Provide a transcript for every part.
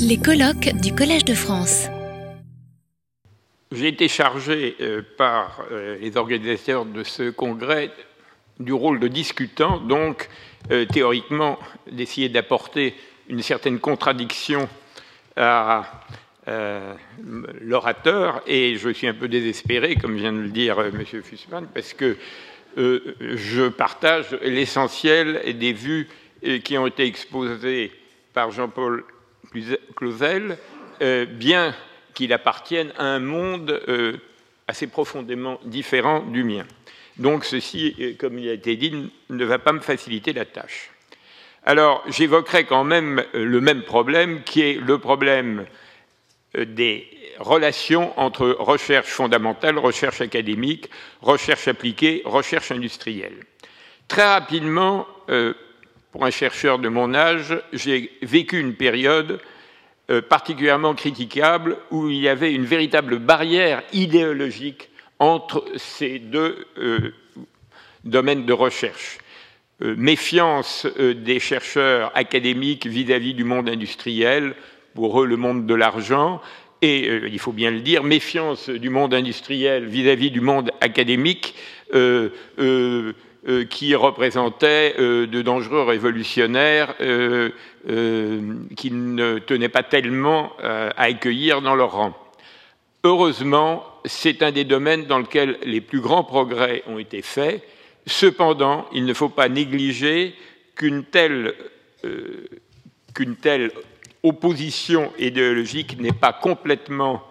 Les colloques du Collège de France. J'ai été chargé euh, par euh, les organisateurs de ce congrès du rôle de discutant, donc euh, théoriquement d'essayer d'apporter une certaine contradiction à l'orateur, et je suis un peu désespéré, comme vient de le dire M. Fussman, parce que je partage l'essentiel des vues qui ont été exposées par Jean-Paul Clausel, bien qu'il appartienne à un monde euh, assez profondément différent du mien. Donc ceci, euh, comme il a été dit, ne va pas me faciliter la tâche. Alors j'évoquerai quand même euh, le même problème qui est le problème des relations entre recherche fondamentale, recherche académique, recherche appliquée, recherche industrielle. Très rapidement, pour un chercheur de mon âge, j'ai vécu une période euh, particulièrement critiquable, où il y avait une véritable barrière idéologique entre ces deux euh, domaines de recherche. Euh, méfiance des chercheurs académiques vis-à-vis du monde industriel, pour eux le monde de l'argent, et il faut bien le dire, méfiance du monde industriel vis-à-vis du monde académique, qui représentaient euh, de dangereux révolutionnaires euh, qu'ils ne tenaient pas tellement à accueillir dans leur rang. Heureusement, c'est un des domaines dans lequel les plus grands progrès ont été faits. Cependant, il ne faut pas négliger qu'une telle opposition idéologique n'est pas complètement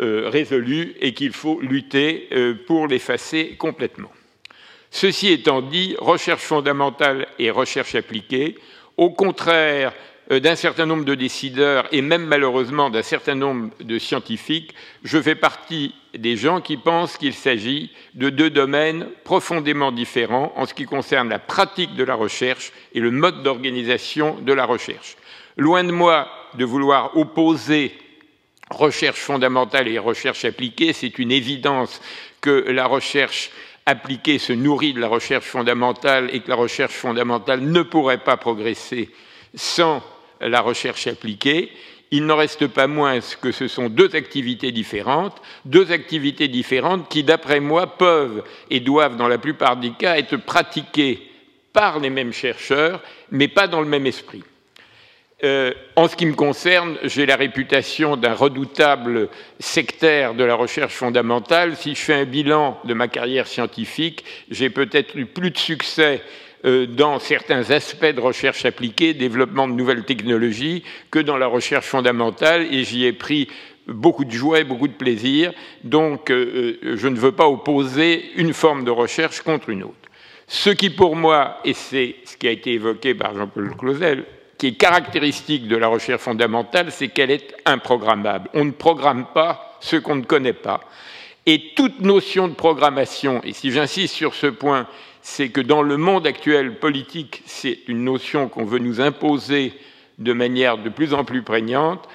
résolue et qu'il faut lutter pour l'effacer complètement. Ceci étant dit, recherche fondamentale et recherche appliquée, au contraire euh, d'un certain nombre de décideurs et même malheureusement d'un certain nombre de scientifiques, je fais partie des gens qui pensent qu'il s'agit de deux domaines profondément différents en ce qui concerne la pratique de la recherche et le mode d'organisation de la recherche. Loin de moi de vouloir opposer recherche fondamentale et recherche appliquée, c'est une évidence que la recherche appliquée se nourrit de la recherche fondamentale et que la recherche fondamentale ne pourrait pas progresser sans la recherche appliquée, il n'en reste pas moins que ce sont deux activités différentes, deux activités différentes qui, d'après moi, peuvent et doivent, dans la plupart des cas, être pratiquées par les mêmes chercheurs, mais pas dans le même esprit. Euh, en ce qui me concerne, j'ai la réputation d'un redoutable sectaire de la recherche fondamentale. Si je fais un bilan de ma carrière scientifique, j'ai peut-être eu plus de succès euh, dans certains aspects de recherche appliquée, développement de nouvelles technologies, que dans la recherche fondamentale, et j'y ai pris beaucoup de joie et beaucoup de plaisir. Donc, euh, je ne veux pas opposer une forme de recherche contre une autre. Ce qui, pour moi, et c'est ce qui a été évoqué par Jean-Paul Clausel, qui est caractéristique de la recherche fondamentale, c'est qu'elle est improgrammable. On ne programme pas ce qu'on ne connaît pas. Et toute notion de programmation, et si j'insiste sur ce point, c'est que dans le monde actuel politique, c'est une notion qu'on veut nous imposer de manière de plus en plus prégnante,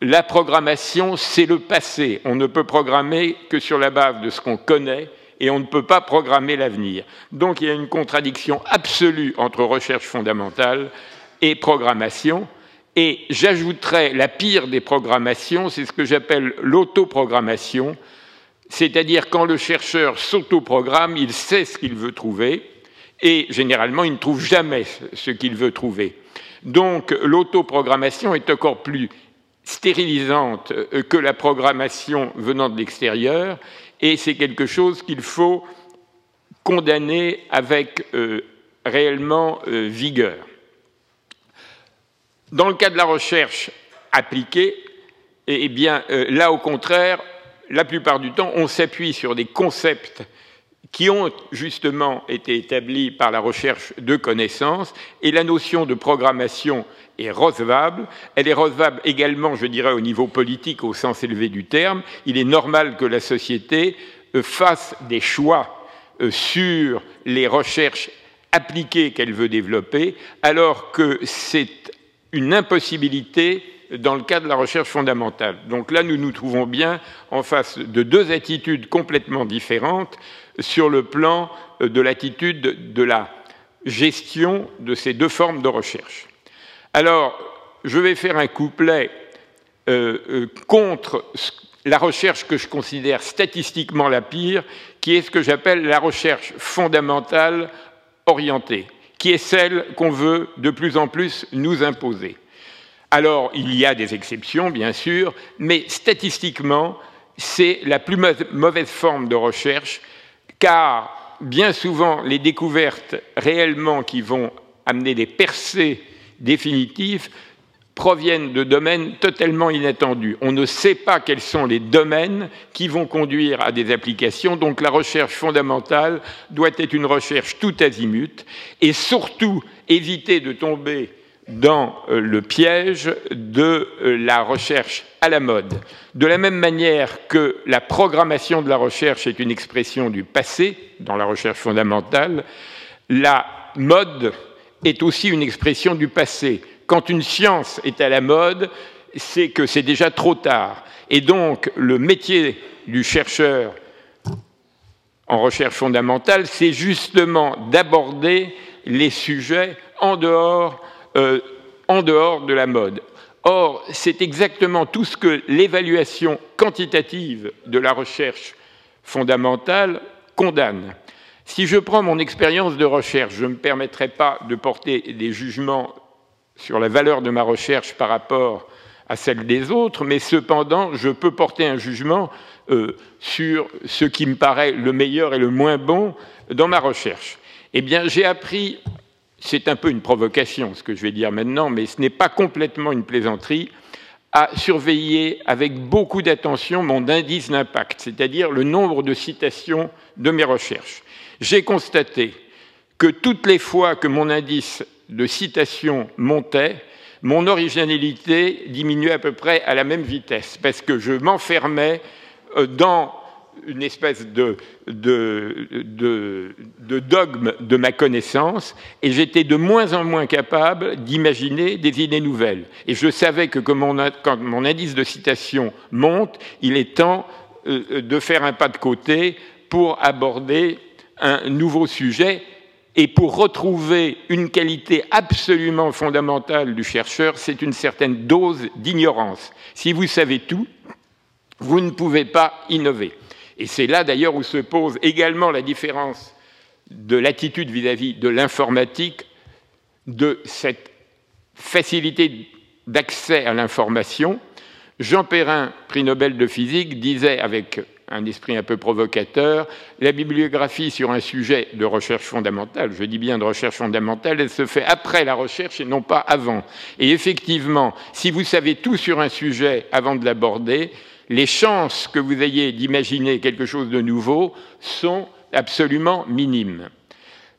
la programmation, c'est le passé. On ne peut programmer que sur la base de ce qu'on connaît et on ne peut pas programmer l'avenir. Donc il y a une contradiction absolue entre recherche fondamentale et programmation. Et j'ajouterais la pire des programmations, c'est ce que j'appelle l'autoprogrammation, c'est-à-dire quand le chercheur s'autoprogramme, il sait ce qu'il veut trouver, et généralement il ne trouve jamais ce qu'il veut trouver. Donc l'autoprogrammation est encore plus stérilisante euh, que la programmation venant de l'extérieur, et c'est quelque chose qu'il faut condamner avec euh, réellement euh, vigueur. Dans le cas de la recherche appliquée, eh, eh bien, euh, là, au contraire, la plupart du temps, on s'appuie sur des concepts qui ont justement été établis par la recherche de connaissances, et la notion de programmation est recevable. Elle est recevable également, je dirais, au niveau politique, au sens élevé du terme. Il est normal que la société euh, fasse des choix euh, sur les recherches appliquées qu'elle veut développer, alors que c'est une impossibilité dans le cas de la recherche fondamentale. Donc là, nous nous trouvons bien en face de deux attitudes complètement différentes sur le plan de l'attitude de la gestion de ces deux formes de recherche. Alors, je vais faire un couplet contre la recherche que je considère statistiquement la pire, qui est ce que j'appelle la recherche fondamentale orientée, qui est celle qu'on veut de plus en plus nous imposer. Alors, il y a des exceptions, bien sûr, mais statistiquement, c'est la plus mauvaise forme de recherche, car bien souvent, les découvertes réellement qui vont amener des percées définitives proviennent de domaines totalement inattendus. On ne sait pas quels sont les domaines qui vont conduire à des applications, donc la recherche fondamentale doit être une recherche tout azimut, et surtout éviter de tomber dans euh, le piège de euh, la recherche à la mode. De la même manière que la programmation de la recherche est une expression du passé dans la recherche fondamentale, la mode est aussi une expression du passé quand une science est à la mode, c'est que c'est déjà trop tard. Et donc, le métier du chercheur en recherche fondamentale, c'est justement d'aborder les sujets en dehors, euh, en dehors de la mode. Or, c'est exactement tout ce que l'évaluation quantitative de la recherche fondamentale condamne. Si je prends mon expérience de recherche, je ne me permettrai pas de porter des jugements sur la valeur de ma recherche par rapport à celle des autres, mais cependant, je peux porter un jugement euh, sur ce qui me paraît le meilleur et le moins bon dans ma recherche. Eh bien, j'ai appris, c'est un peu une provocation ce que je vais dire maintenant, mais ce n'est pas complètement une plaisanterie, à surveiller avec beaucoup d'attention mon indice d'impact, c'est-à-dire le nombre de citations de mes recherches. J'ai constaté que toutes les fois que mon indice de citations montait, mon originalité diminuait à peu près à la même vitesse, parce que je m'enfermais euh, dans une espèce de, dogme de ma connaissance, et j'étais de moins en moins capable d'imaginer des idées nouvelles. Et je savais que quand mon indice de citation monte, il est temps euh, de faire un pas de côté pour aborder un nouveau sujet et pour retrouver une qualité absolument fondamentale du chercheur, c'est une certaine dose d'ignorance. Si vous savez tout, vous ne pouvez pas innover. Et c'est là d'ailleurs où se pose également la différence de l'attitude vis-à-vis de l'informatique, de cette facilité d'accès à l'information. Jean Perrin, prix Nobel de physique, disait avec un esprit un peu provocateur. La bibliographie sur un sujet de recherche fondamentale, je dis bien de recherche fondamentale, elle se fait après la recherche et non pas avant. Et effectivement, si vous savez tout sur un sujet avant de l'aborder, les chances que vous ayez d'imaginer quelque chose de nouveau sont absolument minimes.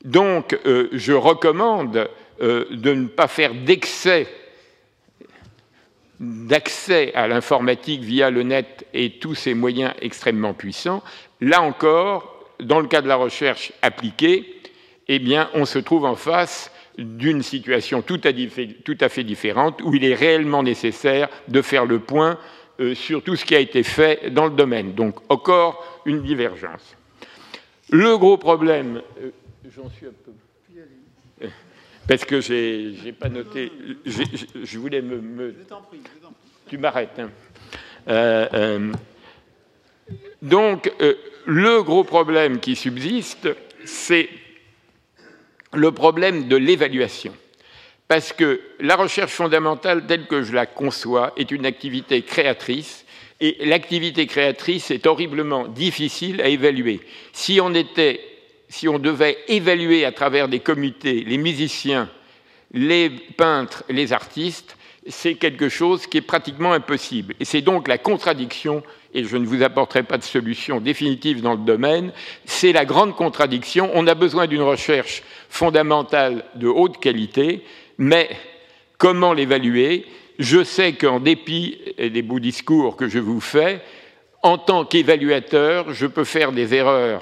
Donc, euh, je recommande euh, de ne pas faire d'excès d'accès à l'informatique via le net et tous ces moyens extrêmement puissants, là encore, dans le cas de la recherche appliquée, eh bien, on se trouve en face d'une situation tout à, fait différente où il est réellement nécessaire de faire le point euh, sur tout ce qui a été fait dans le domaine. Donc, encore une divergence. Le gros problème, euh, j'en suis un peu parce que j'ai n'ai pas noté. Je voulais me. Je t'en prie, Tu m'arrêtes. Hein. Euh, euh, donc, euh, le gros problème qui subsiste, c'est le problème de l'évaluation. Parce que la recherche fondamentale, telle que je la conçois, est une activité créatrice, et l'activité créatrice est horriblement difficile à évaluer. Si on était si on devait évaluer à travers des comités les musiciens, les peintres, les artistes, c'est quelque chose qui est pratiquement impossible. Et c'est donc la contradiction, et je ne vous apporterai pas de solution définitive dans le domaine, c'est la grande contradiction. On a besoin d'une recherche fondamentale de haute qualité, mais comment l'évaluer? Je sais qu'en dépit des beaux discours que je vous fais, en tant qu'évaluateur, je peux faire des erreurs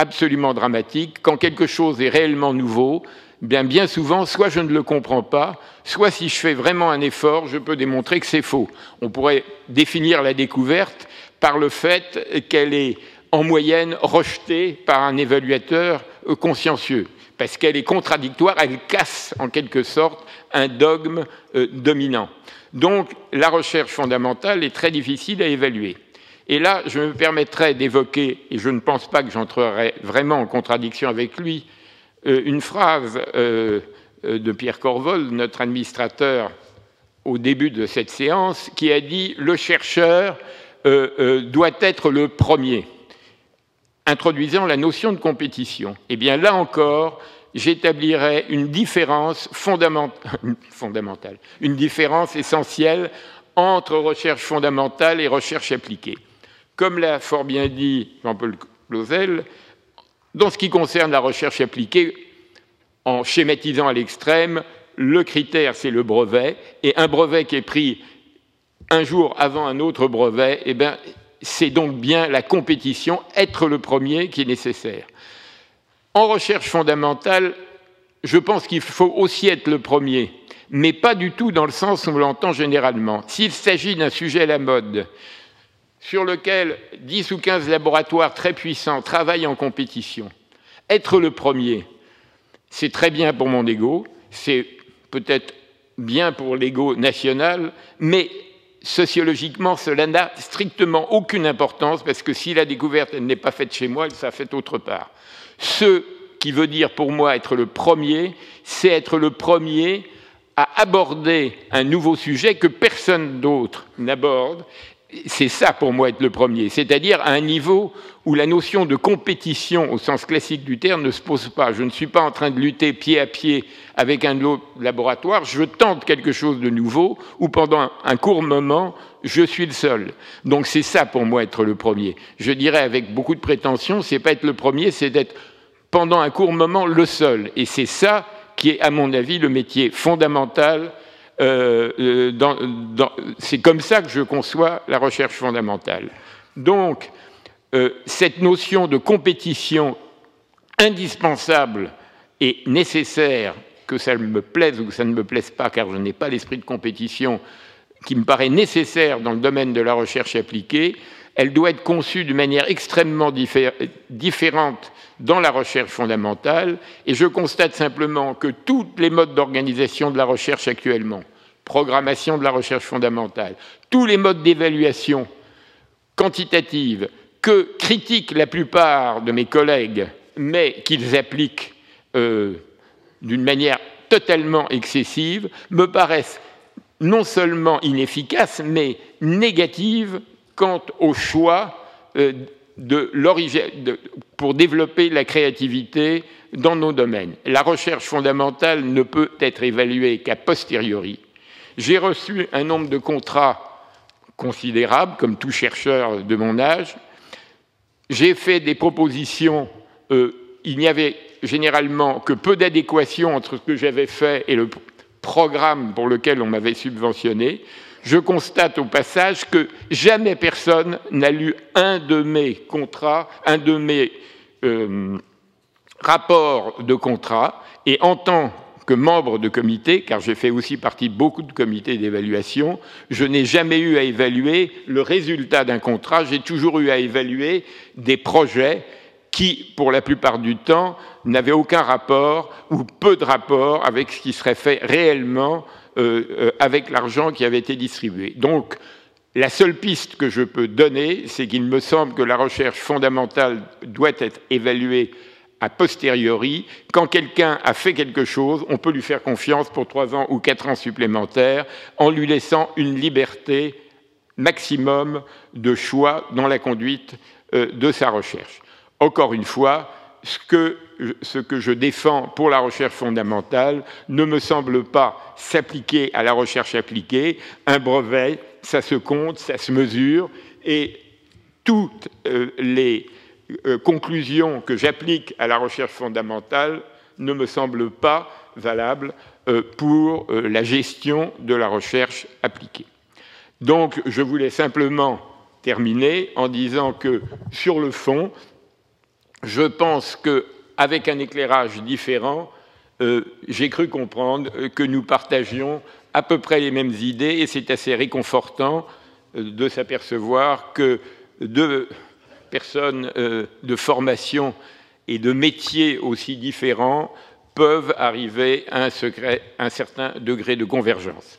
absolument dramatique. Quand quelque chose est réellement nouveau, bien, bien souvent, soit je ne le comprends pas, soit si je fais vraiment un effort, je peux démontrer que c'est faux. On pourrait définir la découverte par le fait qu'elle est en moyenne rejetée par un évaluateur consciencieux, parce qu'elle est contradictoire, elle casse en quelque sorte un dogme euh, dominant. Donc la recherche fondamentale est très difficile à évaluer. Et là, je me permettrai d'évoquer, et je ne pense pas que j'entrerai vraiment en contradiction avec lui, euh, une phrase euh, euh, de Pierre Corvol, notre administrateur, au début de cette séance, qui a dit Le chercheur doit être le premier, introduisant la notion de compétition. Eh bien, là encore, j'établirais une différence fondamentale, une différence essentielle entre recherche fondamentale et recherche appliquée. Comme l'a fort bien dit Jean-Paul Clausel, dans ce qui concerne la recherche appliquée, en schématisant à l'extrême, le critère, c'est le brevet, et un brevet qui est pris un jour avant un autre brevet, eh bien, c'est donc bien la compétition, être le premier qui est nécessaire. En recherche fondamentale, je pense qu'il faut aussi être le premier, mais pas du tout dans le sens où on l'entend généralement. S'il s'agit d'un sujet à la mode, sur lequel 10 ou 15 laboratoires très puissants travaillent en compétition, être le premier, c'est très bien pour mon ego, c'est peut-être bien pour l'ego national, mais sociologiquement, cela n'a strictement aucune importance parce que si la découverte n'est pas faite chez moi, elle s'est faite autre part. Ce qui veut dire pour moi être le premier, c'est être le premier à aborder un nouveau sujet que personne d'autre n'aborde c'est ça pour moi être le premier, c'est-à-dire à un niveau où la notion de compétition au sens classique du terme ne se pose pas. Je ne suis pas en train de lutter pied à pied avec un autre laboratoire, je tente quelque chose de nouveau où pendant un court moment, je suis le seul. Donc c'est ça pour moi être le premier. Je dirais avec beaucoup de prétention, c'est pas être le premier, c'est d'être pendant un court moment le seul. Et c'est ça qui est, à mon avis, le métier fondamental euh, euh, c'est comme ça que je conçois la recherche fondamentale. Donc, euh, cette notion de compétition indispensable et nécessaire, que ça me plaise ou que ça ne me plaise pas, car je n'ai pas l'esprit de compétition, qui me paraît nécessaire dans le domaine de la recherche appliquée, elle doit être conçue d'une manière extrêmement différente dans la recherche fondamentale, et je constate simplement que tous les modes d'organisation de la recherche actuellement, programmation de la recherche fondamentale, tous les modes d'évaluation quantitative que critiquent la plupart de mes collègues, mais qu'ils appliquent euh, d'une manière totalement excessive, me paraissent non seulement inefficaces, mais négatives quant au choix euh, de pour développer la créativité dans nos domaines. La recherche fondamentale ne peut être évaluée qu'à posteriori. J'ai reçu un nombre de contrats considérable, comme tout chercheur de mon âge. J'ai fait des propositions. Euh, il n'y avait généralement que peu d'adéquation entre ce que j'avais fait et le programme pour lequel on m'avait subventionné. Je constate au passage que jamais personne n'a lu un de mes contrats, un de mes euh, rapports de contrat, et en tant que membre de comité, car j'ai fait aussi partie de beaucoup de comités d'évaluation, je n'ai jamais eu à évaluer le résultat d'un contrat, j'ai toujours eu à évaluer des projets qui, pour la plupart du temps, n'avaient aucun rapport ou peu de rapport avec ce qui serait fait réellement avec l'argent qui avait été distribué. Donc, la seule piste que je peux donner, c'est qu'il me semble que la recherche fondamentale doit être évaluée a posteriori, quand quelqu'un a fait quelque chose, on peut lui faire confiance pour trois ans ou quatre ans supplémentaires en lui laissant une liberté maximum de choix dans la conduite euh, de sa recherche. Encore une fois, ce que, je défends pour la recherche fondamentale ne me semble pas s'appliquer à la recherche appliquée. Un brevet, ça se compte, ça se mesure, et toutes euh, les euh, conclusions que j'applique à la recherche fondamentale ne me semblent pas valables euh, pour la gestion de la recherche appliquée. Donc, je voulais simplement terminer en disant que, sur le fond, je pense qu'avec un éclairage différent, j'ai cru comprendre que nous partagions à peu près les mêmes idées et c'est assez réconfortant de s'apercevoir que de personnes euh, de formation et de métiers aussi différents peuvent arriver à un, secret, un certain degré de convergence.